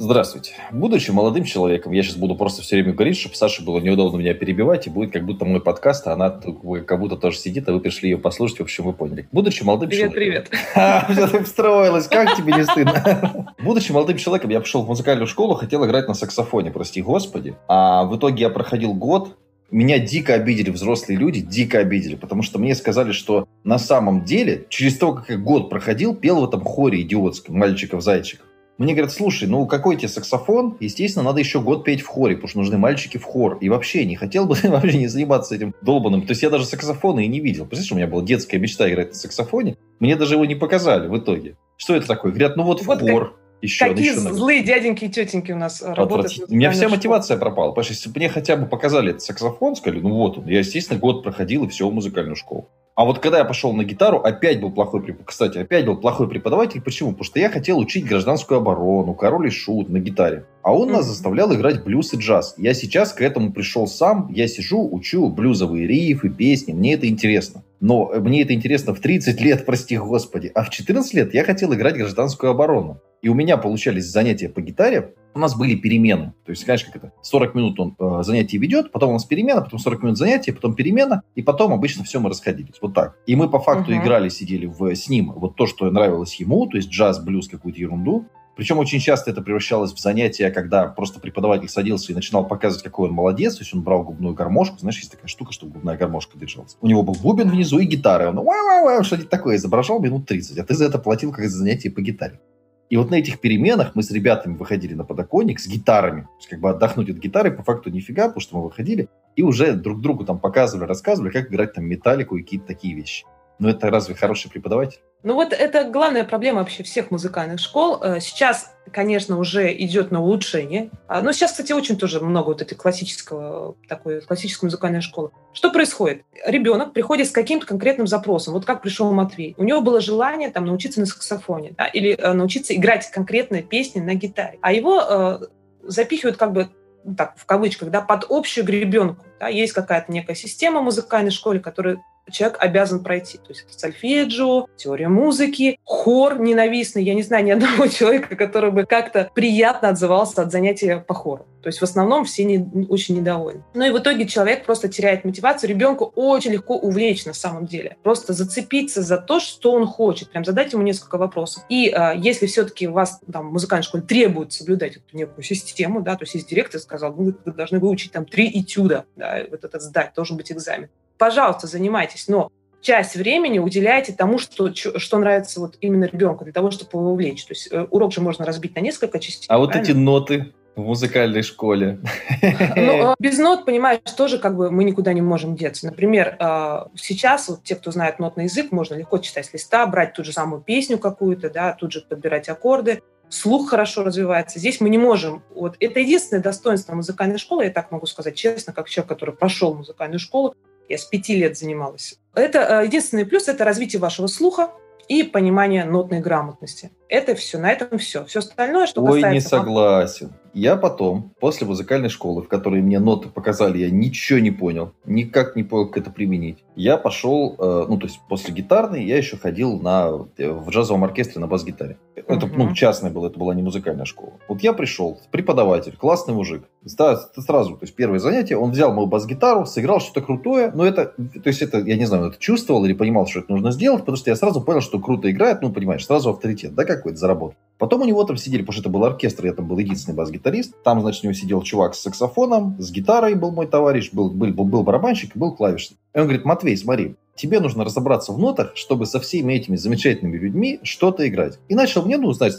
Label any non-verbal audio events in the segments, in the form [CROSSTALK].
Здравствуйте. Будучи молодым человеком, я сейчас буду просто все время говорить, чтобы Саше было неудобно меня перебивать, и будет как будто мой подкаст, а она как будто тоже сидит, а вы пришли ее послушать, в общем, вы поняли. Будучи молодым привет, человеком... Привет, [LAUGHS] привет. ты встроилась, как тебе не стыдно? [LAUGHS] Будучи молодым человеком, я пошел в музыкальную школу, хотел играть на саксофоне, прости господи. А в итоге я проходил год, меня дико обидели взрослые люди, дико обидели, потому что мне сказали, что на самом деле, через то, как я год проходил, пел в этом хоре идиотском «Мальчиков-зайчиков». Мне говорят, слушай, ну какой тебе саксофон? Естественно, надо еще год петь в хоре, потому что нужны мальчики в хор. И вообще, не хотел бы [LAUGHS] вообще не заниматься этим долбанным. То есть я даже саксофона и не видел. Представляешь, у меня была детская мечта играть на саксофоне. Мне даже его не показали в итоге. Что это такое? Говорят, ну вот, вот в хор. Как... Еще, Какие еще злые дяденьки и тетеньки у нас работают. У меня вся школе. мотивация пропала. Потому что если бы мне хотя бы показали этот саксофон, сказали, ну вот он. Я, естественно, год проходил и все в музыкальную школу. А вот когда я пошел на гитару, опять был плохой преподаватель. Кстати, опять был плохой преподаватель. Почему? Потому что я хотел учить гражданскую оборону, король и шут на гитаре. А он mm-hmm. нас заставлял играть блюз и джаз. Я сейчас к этому пришел сам. Я сижу, учу блюзовые рифы, песни. Мне это интересно. Но мне это интересно в 30 лет, прости господи. А в 14 лет я хотел играть гражданскую оборону. И у меня получались занятия по гитаре, у нас были перемены. То есть, знаешь, как это? 40 минут он э, занятие ведет, потом у нас перемена, потом 40 минут занятия, потом перемена, и потом обычно все мы расходились. Вот так. И мы по факту uh-huh. играли, сидели в, с ним. Вот то, что нравилось ему, то есть джаз, блюз, какую-то ерунду. Причем очень часто это превращалось в занятия, когда просто преподаватель садился и начинал показывать, какой он молодец. То есть он брал губную гармошку. Знаешь, есть такая штука, чтобы губная гармошка держалась. У него был бубен внизу и гитара. Он что-нибудь такое изображал минут 30. А ты за это платил как за занятие по гитаре. И вот на этих переменах мы с ребятами выходили на подоконник с гитарами. То есть как бы отдохнуть от гитары по факту нифига, потому что мы выходили и уже друг другу там показывали, рассказывали, как играть там металлику и какие-то такие вещи. Но это разве хороший преподаватель? Ну вот это главная проблема вообще всех музыкальных школ. Э, сейчас, конечно, уже идет на улучшение. А, но сейчас, кстати, очень тоже много вот этой классического, такой классической музыкальной школы. Что происходит? Ребенок приходит с каким-то конкретным запросом. Вот как пришел Матвей. У него было желание там научиться на саксофоне да, или э, научиться играть конкретные песни на гитаре. А его э, запихивают как бы ну, так, в кавычках, да, под общую гребенку. Да, есть какая-то некая система в музыкальной школе, которая человек обязан пройти. То есть это сольфеджио, теория музыки, хор ненавистный. Я не знаю ни одного [LAUGHS] человека, который бы как-то приятно отзывался от занятия по хору. То есть в основном все не, очень недовольны. Ну и в итоге человек просто теряет мотивацию. Ребенку очень легко увлечь на самом деле. Просто зацепиться за то, что он хочет. Прям задать ему несколько вопросов. И э, если все-таки у вас там в музыкальной школе требует соблюдать эту некую систему, да, то есть если директор сказал, вы, вы должны выучить там три этюда, да, вот этот сдать, должен быть экзамен пожалуйста, занимайтесь, но часть времени уделяйте тому, что, что нравится вот именно ребенку, для того, чтобы его увлечь. То есть э, урок же можно разбить на несколько частей. А вот эти ноты в музыкальной школе? [LAUGHS] Ну, э, без нот, понимаешь, тоже как бы мы никуда не можем деться. Например, э, сейчас вот те, кто знает нотный язык, можно легко читать с листа, брать ту же самую песню какую-то, да, тут же подбирать аккорды слух хорошо развивается. Здесь мы не можем. Вот это единственное достоинство музыкальной школы, я так могу сказать честно, как человек, который прошел музыкальную школу. Я с пяти лет занималась. Это э, единственный плюс – это развитие вашего слуха и понимание нотной грамотности. Это все, на этом все. Все остальное, что Ой, касается... не согласен. Я потом, после музыкальной школы, в которой мне ноты показали, я ничего не понял, никак не понял, как это применить. Я пошел, э, ну, то есть после гитарной я еще ходил на, э, в джазовом оркестре на бас-гитаре. Это, uh-huh. ну, частное было, это была не музыкальная школа. Вот я пришел, преподаватель, классный мужик. Сразу, то есть первое занятие, он взял мою бас-гитару, сыграл что-то крутое, но это, то есть это, я не знаю, это чувствовал или понимал, что это нужно сделать, потому что я сразу понял, что круто играет, ну, понимаешь, сразу авторитет, да, какой-то заработал. Потом у него там сидели, потому что это был оркестр, я там был единственный бас-гитарист. Там, значит, у него сидел чувак с саксофоном, с гитарой был мой товарищ, был, был, был, был барабанщик и был клавишник. И он говорит, Матвей, смотри, тебе нужно разобраться в нотах, чтобы со всеми этими замечательными людьми что-то играть. И начал мне, ну, знаешь,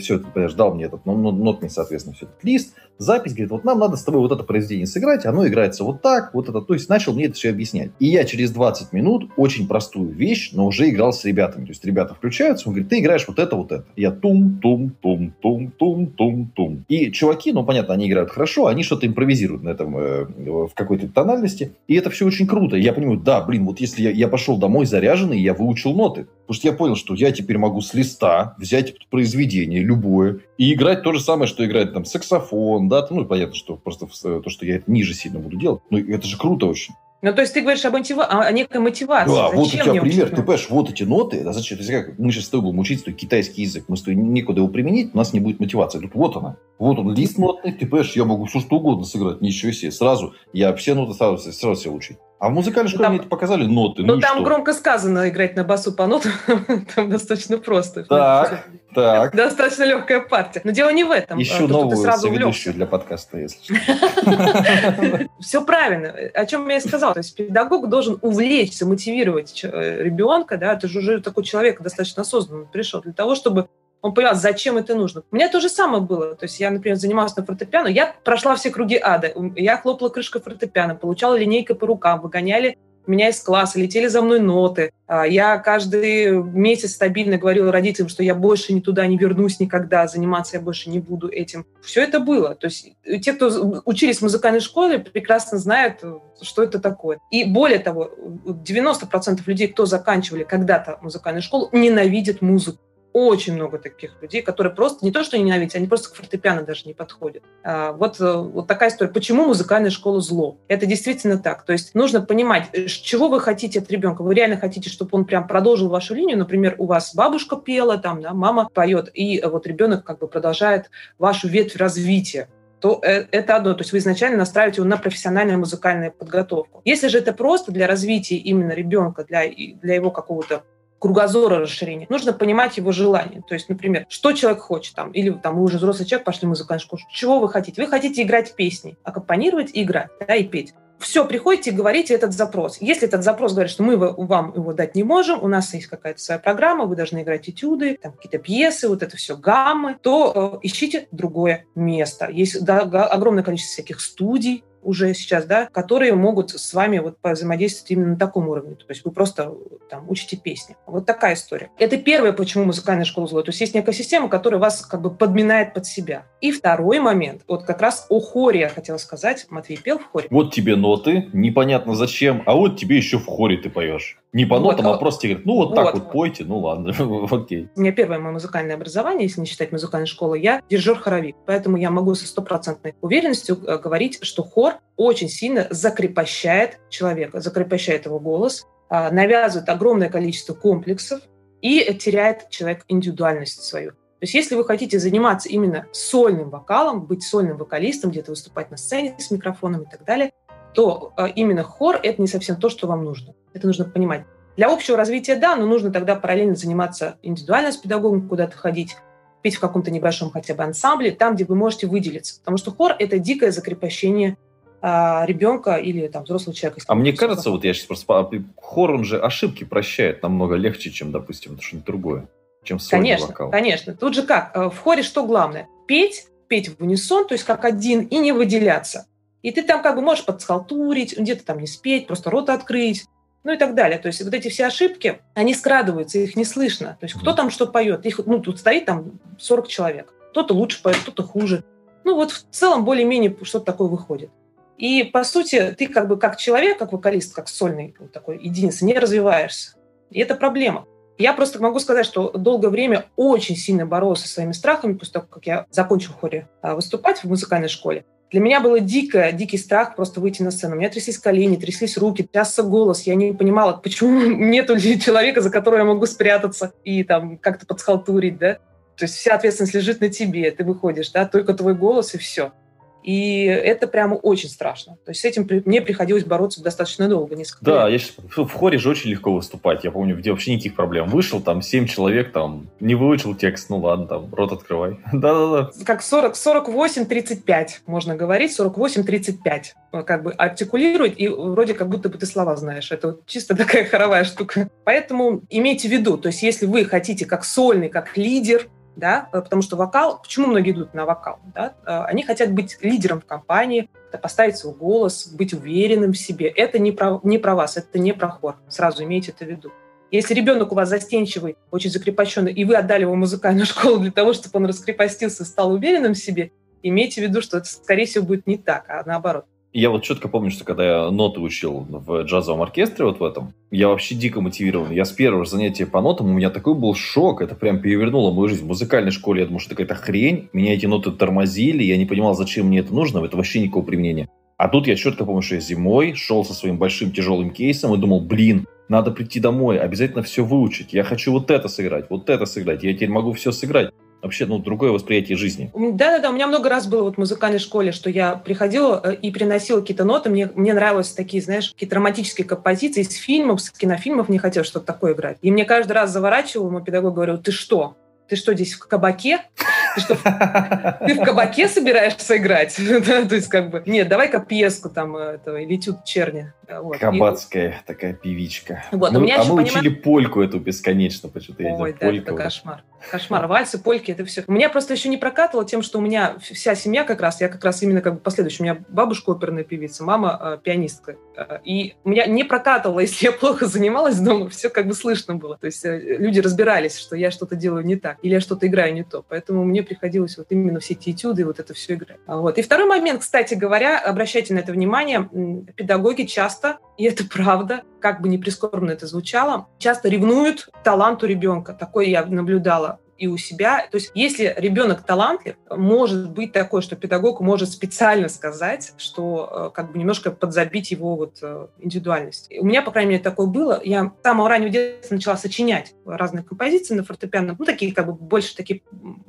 все это, понимаешь, дал мне этот ну, нотный, соответственно, все этот лист, запись, говорит, вот нам надо с тобой вот это произведение сыграть, оно играется вот так, вот это, то есть начал мне это все объяснять. И я через 20 минут очень простую вещь, но уже играл с ребятами. То есть ребята включаются, он говорит, ты играешь вот это, вот это. Я тум, тум, тум, тум, тум, тум, тум. И чуваки, ну, понятно, они играют хорошо, они что-то импровизируют на этом, э, в какой-то тональности. И это все очень круто. Я понимаю, да, блин, вот если я, я пошел домой заряженный, я выучил ноты. Потому что я понял, что я теперь могу с листа взять произведение любое и играть то же самое, что играет там саксофон, да, ну, понятно, что просто то, что я это ниже сильно буду делать. Ну, это же круто очень. Ну, то есть ты говоришь об мотива... о некой мотивации. Да, Зачем вот у тебя пример. учить Ты понимаешь, вот эти ноты. А зачем? То есть как мы сейчас с тобой будем учить тобой китайский язык. Мы с тобой некуда его применить, у нас не будет мотивации. Тут вот она. Вот он, лист нотный. Ты понимаешь, я могу все что угодно сыграть. Ничего себе. Сразу. Я все ноты сразу, сразу себе учить. А в музыкальной школе там- мне это показали ноты. Ну, и там что? громко сказано играть на басу по нотам, [LAUGHS] там достаточно просто. Так, так. [LAUGHS] Достаточно легкая партия. Но дело не в этом. Ты новую соведущую для подкаста, если что. [LAUGHS] Все правильно. О чем я и сказала. То есть педагог должен увлечь, замотивировать ч- э, ребенка, да, ты же уже такой человек достаточно осознанный пришел для того, чтобы он понял, зачем это нужно. У меня то же самое было. То есть я, например, занималась на фортепиано, я прошла все круги ада. Я хлопала крышкой фортепиано, получала линейкой по рукам, выгоняли меня из класса, летели за мной ноты. А, Я каждый месяц стабильно говорила родителям, что я больше ни туда не вернусь никогда, заниматься я больше не буду этим. Все это было. То есть э, те, кто учились в музыкальной школе, прекрасно знают, э, что это такое. И более того, 90% людей, кто заканчивали когда-то музыкальную школу, ненавидят музыку. Очень много таких людей, которые просто не то что ненавидят, они просто к фортепиано даже не подходят. А, Вот, э, вот такая история. Почему музыкальная школа зло? Это действительно так. То есть нужно понимать, э, чего вы хотите от ребенка. Вы реально хотите, чтобы он прям продолжил вашу линию. Например, у вас бабушка пела, там, да, мама поет, и вот ребенок как бы продолжает вашу ветвь развития то э, это одно. То есть вы изначально настраиваете его на профессиональную музыкальную подготовку. Если же это просто для развития именно ребенка, для, для его какого-то кругозора расширения. Нужно понимать его желание. То есть, например, что человек хочет, там, или там, вы уже взрослый человек, пошли в музыкальную школу, чего вы хотите? Вы хотите играть песни, аккомпанировать и играть, да, и петь. Все, приходите и говорите этот запрос. Если этот запрос говорит, что мы вам его дать не можем, у нас есть какая-то своя программа, вы должны играть этюды, там какие-то пьесы, вот это все гаммы, то э, ищите другое место. Есть да, огромное количество всяких студий, уже сейчас, да, которые могут с вами вот взаимодействовать именно на таком уровне. То есть вы просто там учите песни. Вот такая история. Это первое, почему музыкальная школа зло. То есть есть некая система, которая вас как бы подминает под себя. И второй момент, вот как раз о хоре я хотела сказать. Матвей пел в хоре. Вот тебе ноты, непонятно зачем, а вот тебе еще в хоре ты поешь. Не по Вот, нотам, а а- просто говорят, ну вот так вот. вот пойте, ну ладно, [LAUGHS] окей. У меня первое мое музыкальное образование, если не считать музыкальной школы, я дирижер-хоровик. Поэтому я могу со стопроцентной уверенностью э, говорить, что хор очень сильно закрепощает человека, закрепощает его голос, а, навязывает огромное количество комплексов и теряет человек индивидуальность свою. То есть если вы хотите заниматься именно сольным вокалом, быть сольным вокалистом, где-то выступать на сцене с микрофоном и так далее, то э, именно хор – это не совсем то, что вам нужно. Это нужно понимать. Для общего развития, да, но нужно тогда параллельно заниматься индивидуально с педагогом, куда-то ходить, петь в каком-то небольшом хотя бы ансамбле, там, где вы можете выделиться. Потому что хор – это дикое закрепощение а, ребенка или там, взрослого человека. А мне кажется, вот я сейчас просто... Хор, он же ошибки прощает намного легче, чем, допустим, что-нибудь другое, чем сольный Конечно, вокал. конечно. Тут же как? э, В хоре что главное? Петь, петь в унисон, то есть как один, и не выделяться. И ты там как бы можешь подсхалтурить, где-то там не спеть, просто рот открыть, ну и так далее. То есть вот эти все ошибки, они скрадываются, их не слышно. То есть кто там что поет? Их, ну, тут стоит там 40 человек. Кто-то лучше поет, кто-то хуже. Ну вот в целом более-менее что-то такое выходит. И, по сути, ты как бы как человек, как вокалист, как сольный такой единица, не развиваешься. И это проблема. Я просто могу сказать, что долгое время очень сильно боролась со своими страхами после того, как я закончила в хоре а, выступать в музыкальной школе. Для меня было дико, дикий страх просто выйти на сцену. У меня тряслись колени, тряслись руки, трясся голос. Я не понимала, почему [LAUGHS] нету человека, за которого я могу спрятаться и там как-то подсхалтурить, да? То есть вся ответственность лежит на тебе, ты выходишь, да, только твой голос и все. И это прямо очень страшно. То есть с этим мне приходилось бороться достаточно долго, несколько Да, лет. я в хоре же очень легко выступать. Я помню, где вообще никаких проблем. Вышел, там, семь человек, там, не выучил текст, ну ладно, там, рот открывай. [LAUGHS] Да-да-да. как 40, 48-35, можно говорить, 48-35. Как бы артикулировать, и вроде как будто бы ты слова знаешь. Это вот чисто [LAUGHS] такая хоровая штука. Поэтому имейте в виду, то есть если вы хотите как сольный, как лидер, да, потому что вокал, почему многие идут на вокал, да, А, они хотят быть лидером в компании, поставить свой голос, быть уверенным в себе. Это не про, не про вас, это не про хор. Сразу имейте это в виду. Если ребенок у вас застенчивый, очень закрепощенный, и вы отдали его музыкальную [LAUGHS] школу для того, чтобы он раскрепостился и стал уверенным в себе, имейте в виду, что это, скорее всего, будет не так, а наоборот. Я вот четко помню, что когда я ноты учил в джазовом оркестре вот в этом, я вообще дико мотивирован. Я с первого занятия по нотам, у меня такой был шок, это прям перевернуло мою жизнь. В музыкальной школе я думал, что это какая-то хрень, меня эти ноты тормозили, я не понимал, зачем мне это нужно, это вообще никакого применения. А тут я четко помню, что я зимой шел со своим большим тяжелым кейсом и думал, блин, надо прийти домой, обязательно все выучить. Я хочу вот это сыграть, вот это сыграть. Я теперь могу все сыграть вообще ну, другое восприятие жизни. Да-да-да, у меня много раз было вот в музыкальной школе, что я приходила э, и приносила какие-то ноты. Мне, мне нравились такие, знаешь, какие-то романтические композиции из фильмов, с кинофильмов. Не хотела что-то такое играть. И мне каждый раз заворачивал, мой педагог говорил, ты что? Ты что, здесь в кабаке? Ты что, ты в кабаке собираешься играть? [LAUGHS] То есть, как бы, нет, давай-ка пьеску там, этого, или этюд черни. Вот. Кабацкая и... такая певичка. Вот, мы, у меня а еще, мы понимаешь... учили польку эту бесконечно, почему-то. Ой, да, польку. это кошмар. Кошмар. Вальсы, польки, это все. Меня просто еще не прокатывало тем, что у меня вся семья как раз, я как раз именно как бы последующая. У меня бабушка оперная певица, мама э, пианистка. Э, и у меня не прокатывало, [LAUGHS] если я плохо занималась дома, все как бы слышно было. То есть э, люди разбирались, что я что-то делаю не так, или я что-то играю не то. Поэтому мне приходилось вот именно все эти этюды, вот это все играть. Вот. И второй момент, кстати говоря, обращайте на это внимание, педагоги часто и это [LAUGHS] правда, как бы не прискорбно это звучало, часто ревнуют таланту ребенка. Такое я наблюдала и у себя. То есть если ребенок талантлив, может быть такое, что педагог может специально сказать, что э, как бы немножко подзабить его вот э, индивидуальность. У меня, по крайней мере, такое было. Я с самого раннего детства начала сочинять разные композиции на фортепиано, ну, такие как бы больше такие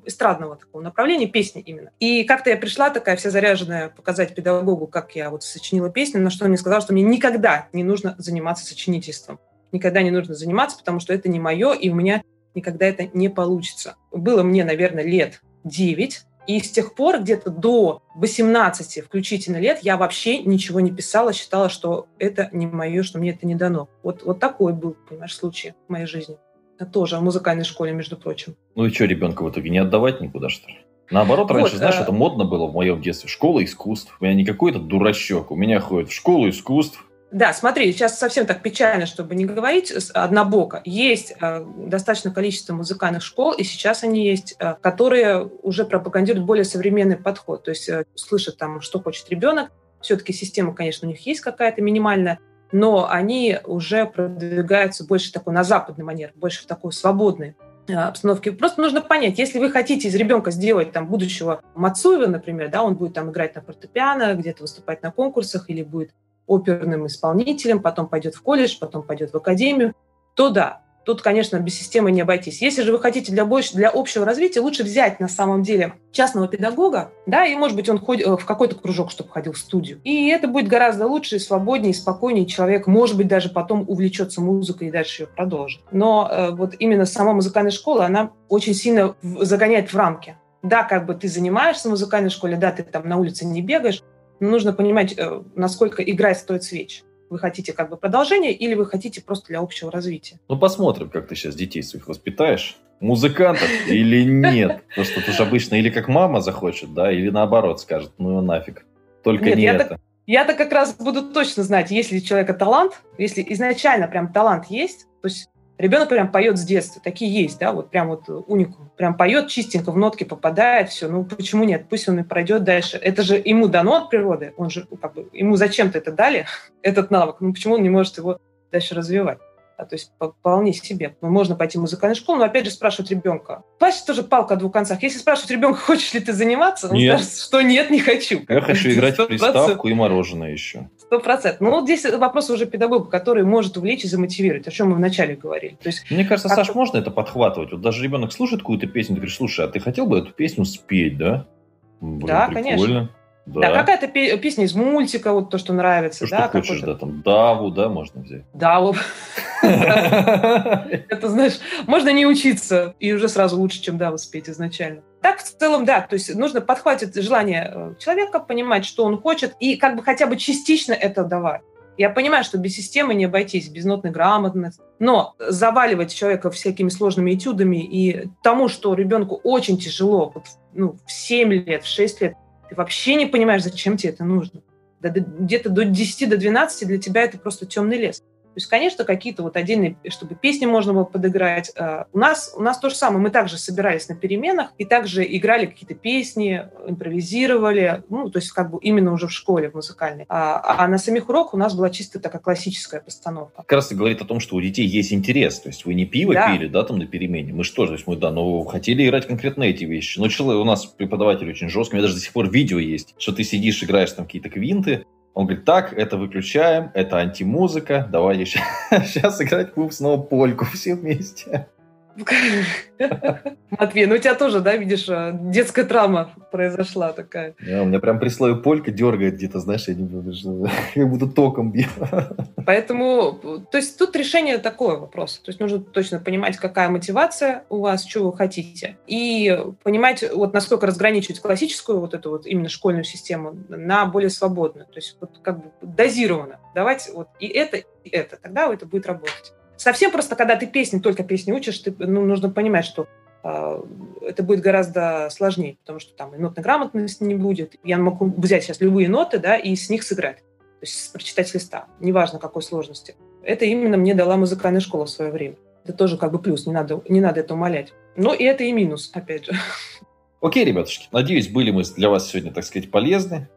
эстрадного такого направления, песни именно. И как-то я пришла такая вся заряженная показать педагогу, как я вот сочинила песню, на что он мне сказал, что мне никогда не нужно заниматься сочинительством никогда не нужно заниматься, потому что это не мое, и у меня никогда это не получится. Было мне, наверное, лет 9, и с тех пор, где-то до 18 включительно лет, я вообще ничего не писала, считала, что это не мое, что мне это не дано. Вот, вот такой был, понимаешь, случай в моей жизни. Это тоже в музыкальной школе, между прочим. Ну и что, ребенка в итоге не отдавать никуда, что ли? Наоборот, раньше, вот, знаешь, а... это модно было в моем детстве. Школа искусств. У меня не какой-то дурачок. У меня ходит в школу искусств, да, смотри, сейчас совсем так печально, чтобы не говорить однобоко. Есть э, достаточно количество музыкальных школ, и сейчас они есть, э, которые уже пропагандируют более современный подход. То есть э, слышат там, что хочет ребенок. Все-таки система, конечно, у них есть какая-то минимальная, но они уже продвигаются больше такой на западный манер, больше в такой свободной обстановке. Просто нужно понять, если вы хотите из ребенка сделать там будущего Мацуева, например, да, он будет там играть на фортепиано, где-то выступать на конкурсах или будет оперным исполнителем, потом пойдет в колледж, потом пойдет в академию, то да, тут, конечно, без системы не обойтись. Если же вы хотите для, больше, для общего развития, лучше взять на самом деле частного педагога, да, и, может быть, он ходит э, в какой-то кружок, чтобы ходил в студию. И это будет гораздо лучше, свободнее, спокойнее. Человек, может быть, даже потом увлечется музыкой и дальше ее продолжит. Но э, вот именно сама музыкальная школа, она очень сильно загоняет в рамки. Да, как бы ты занимаешься в музыкальной школе, да, ты там на улице не бегаешь, нужно понимать, э, насколько игра стоит свеч. Вы хотите как бы продолжение или вы хотите просто для общего развития? Ну, посмотрим, как ты сейчас детей своих воспитаешь. Музыкантов или нет. Потому что тут обычно или как мама захочет, да, или наоборот скажет, ну нафиг. Только нет, не это. Так, я-то как раз буду точно знать, если у человека талант, если изначально прям талант есть, то есть Ребенок прям поет с детства, такие есть, да, вот прям вот уникум. Прям поет чистенько, в нотки попадает, все. Ну почему нет? Пусть он и пройдет дальше. Это же ему дано от природы, он же, как бы, ему зачем-то это дали, [LAUGHS] этот навык. Ну почему он не может его дальше развивать? А, то есть вполне себе. Ну, можно пойти в музыкальную школу, но опять же спрашивать ребенка. Плачь тоже палка о двух концах. Если спрашивать ребенка, [LAUGHS] хочешь ли ты заниматься, он нет. скажет, что нет, не хочу. Я хочу играть в приставку и мороженое еще. Сто процентов. Ну, вот здесь вопрос уже педагога, который может увлечь и замотивировать, о чем мы вначале говорили. То есть, Мне кажется, как... Саш, можно это подхватывать. Вот даже ребенок слушает какую-то песню, ты говоришь, слушай, а ты хотел бы эту песню спеть, да? Блин, да, прикольно. конечно. Да, да какая-то песня из мультика, вот то, что нравится. Что, да, что хочешь, да, там Даву, да, можно взять. Даву. [LAUGHS] Это, знаешь, можно не учиться, и уже сразу лучше, чем Даву спеть изначально. Так, в целом, да, то есть нужно подхватить желание э, человека, понимать, что он хочет, и как бы хотя бы частично это давать. Я понимаю, что без системы не обойтись, без нотной грамотности. Но заваливать человека всякими сложными этюдами и тому, что ребенку очень тяжело, вот, ну, в 7 лет, в 6 лет, ты вообще не понимаешь, зачем тебе это нужно. Где-то до 10, до 12 для тебя это просто темный лес. То есть, конечно, какие-то вот отдельные, чтобы песни можно было подыграть. А, у нас, у нас то же самое. Мы также собирались на переменах и также играли какие-то песни, импровизировали. Ну, то есть как бы именно уже в школе, в музыкальной. А, а на самих уроках у нас была чисто такая классическая постановка. Как раз и говорит о том, что у детей есть интерес. То есть вы не пиво да. пили, да, там на перемене. Мы что, то есть мы, да, но хотели играть конкретно эти вещи. Но человек, у нас преподаватель очень жесткий. У меня даже до сих пор видео есть, что ты сидишь, играешь там какие-то квинты, Он говорит, так, это выключаем, это антимузыка, давай сейчас [LAUGHS] играть будем снова польку все вместе. [LAUGHS] Матвей, ну у тебя тоже, да, видишь, э, детская травма произошла такая. Да, у меня прям при слове полька дергает где-то, знаешь, я не как [LAUGHS] будто током бью. [LAUGHS] Поэтому, то есть тут решение такое вопрос. То есть нужно точно понимать, какая мотивация у вас, что вы хотите. И понимать, вот насколько разграничивать классическую вот эту вот именно школьную систему на более свободную. То есть вот как бы дозированно. Давать вот и это, и это. Тогда это будет работать. Совсем просто, когда ты песни, только песни учишь, ты, ну, нужно понимать, что э, это будет гораздо сложнее, потому что там и нотной грамотности не будет. Я могу взять сейчас любые ноты, да, и с них сыграть. То есть прочитать с листа, неважно какой сложности. Это именно мне дала музыкальная школа в свое время. Это тоже как бы плюс, не надо, не надо это умолять. Но и это и минус, опять же. Окей, ребятушки, надеюсь, были мы для вас сегодня, так сказать, полезны.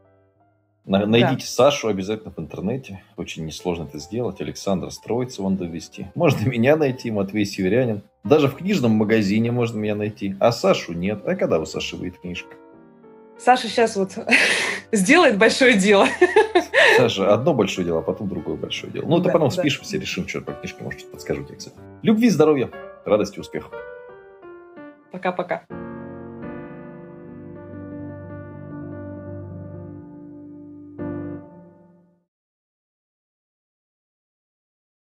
Найдите да. Сашу обязательно в интернете. Очень несложно это сделать. Александр Строится вон довести. Можно [LAUGHS] меня найти, Матвей Северянин. Даже в книжном магазине можно меня найти. А Сашу нет. А когда у Саши выйдет книжка? Саша сейчас вот [LAUGHS] сделает большое дело. [LAUGHS] Саша, одно большое дело, а потом другое большое дело. Ну, это да, потом да. спишемся, решим, что по книжке, может, подскажу тебе, кстати. Любви, здоровья, радости, успехов. Пока-пока.